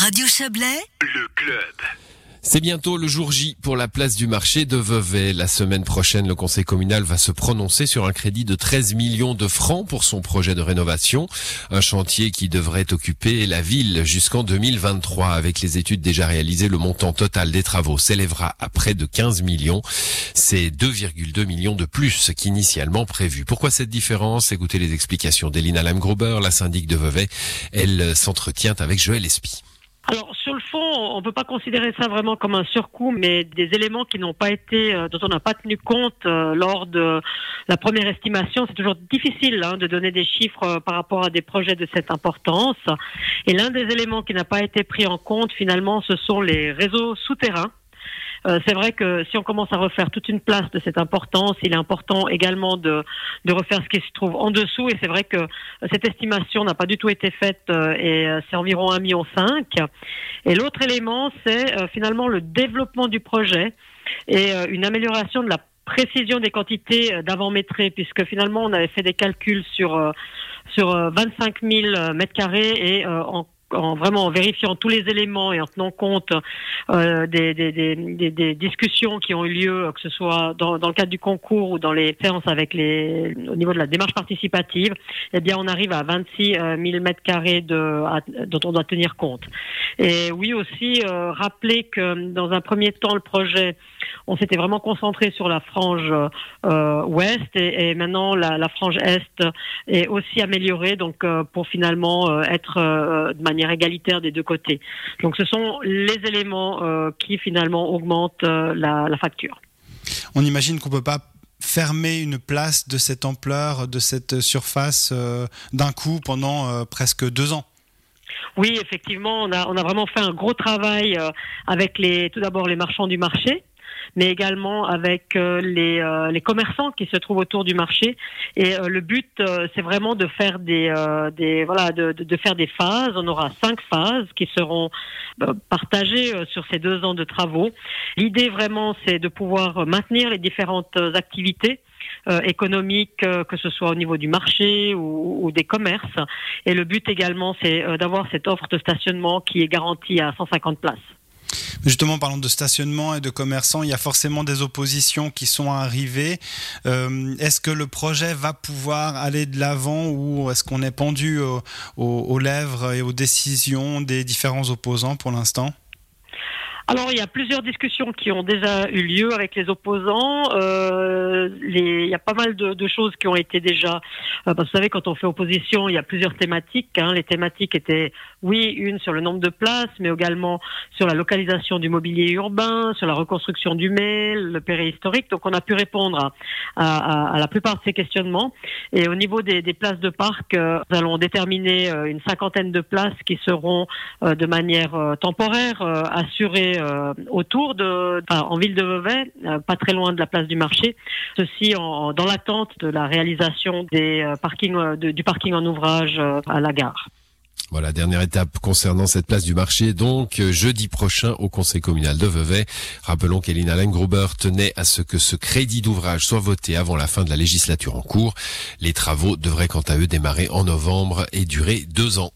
Radio Chablais, le club. C'est bientôt le jour J pour la place du marché de Vevey. La semaine prochaine, le conseil communal va se prononcer sur un crédit de 13 millions de francs pour son projet de rénovation. Un chantier qui devrait occuper la ville jusqu'en 2023. Avec les études déjà réalisées, le montant total des travaux s'élèvera à près de 15 millions. C'est 2,2 millions de plus qu'initialement prévu. Pourquoi cette différence? Écoutez les explications d'Elina Lamgruber, la syndic de Vevey. Elle s'entretient avec Joël Espy. Alors sur le fond, on ne peut pas considérer ça vraiment comme un surcoût, mais des éléments qui n'ont pas été, euh, dont on n'a pas tenu compte euh, lors de la première estimation. C'est toujours difficile hein, de donner des chiffres euh, par rapport à des projets de cette importance. Et l'un des éléments qui n'a pas été pris en compte finalement, ce sont les réseaux souterrains euh, c'est vrai que si on commence à refaire toute une place de cette importance, il est important également de, de refaire ce qui se trouve en dessous. Et c'est vrai que cette estimation n'a pas du tout été faite euh, et euh, c'est environ 1,5 million. Et l'autre élément, c'est finalement le développement du projet et une amélioration de la précision des quantités d'avant-métrés, puisque finalement on avait fait des calculs sur sur 25 000 mètres carrés et en en vraiment en vérifiant tous les éléments et en tenant compte euh, des, discussions qui ont eu lieu, que ce soit dans, le cadre du concours ou dans les séances avec les, au niveau de la démarche participative, eh bien, on arrive à 26 000 mètres carrés de, dont on doit tenir compte. Et oui aussi euh, rappeler que dans un premier temps, le projet, on s'était vraiment concentré sur la frange euh, ouest et, maintenant la, la, frange est est aussi améliorée, donc euh, pour finalement euh, être de manière égalitaire des deux côtés. Donc ce sont les éléments euh, qui finalement augmentent euh, la, la, facture. On imagine qu'on ne peut pas fermer une place de cette ampleur, de cette surface euh, d'un coup pendant presque deux ans. Oui, effectivement, on a, on a vraiment fait un gros travail avec les, tout d'abord les marchands du marché, mais également avec euh, les, euh, les, commerçants qui se trouvent autour du marché. Et euh, le but, c'est vraiment de faire des, des voilà, de, de, faire des phases. On aura cinq phases qui seront partagées sur ces deux ans de travaux. L'idée vraiment, c'est de pouvoir maintenir les différentes activités. Euh, économiques, que ce soit au niveau du marché ou, ou des commerces. Et le but également, c'est d'avoir cette offre de stationnement qui est garantie à 150 places. Justement, parlant de stationnement et de commerçants, il y a forcément des oppositions qui sont arrivées. Euh, est-ce que le projet va pouvoir aller de l'avant ou est-ce qu'on est pendu aux, lèvres et aux décisions des différents opposants pour l'instant? Alors, il y a plusieurs discussions qui ont déjà eu lieu avec les opposants. Euh, les, il y a pas mal de, de, choses qui ont été déjà. Euh, vous savez, quand on fait opposition, il y a plusieurs thématiques. Hein. Les thématiques étaient, oui, une sur le nombre de places, mais également sur la localisation du mobilier urbain, sur la reconstruction du mail, le périhistorique. Donc, on a pu répondre à, à, à la plupart de ces questionnements. Et au niveau des, des places de parc, euh, nous allons déterminer euh, une cinquantaine de places qui seront euh, de manière euh, temporaire assurées euh, autour de, en ville de Vevey, euh, pas très loin de la place du marché. Ceci dans l'attente de la réalisation euh, de, du parking en ouvrage à la gare. Voilà, dernière étape concernant cette place du marché, donc jeudi prochain au conseil communal de Vevey. Rappelons qu'Elina Lengruber tenait à ce que ce crédit d'ouvrage soit voté avant la fin de la législature en cours. Les travaux devraient quant à eux démarrer en novembre et durer deux ans.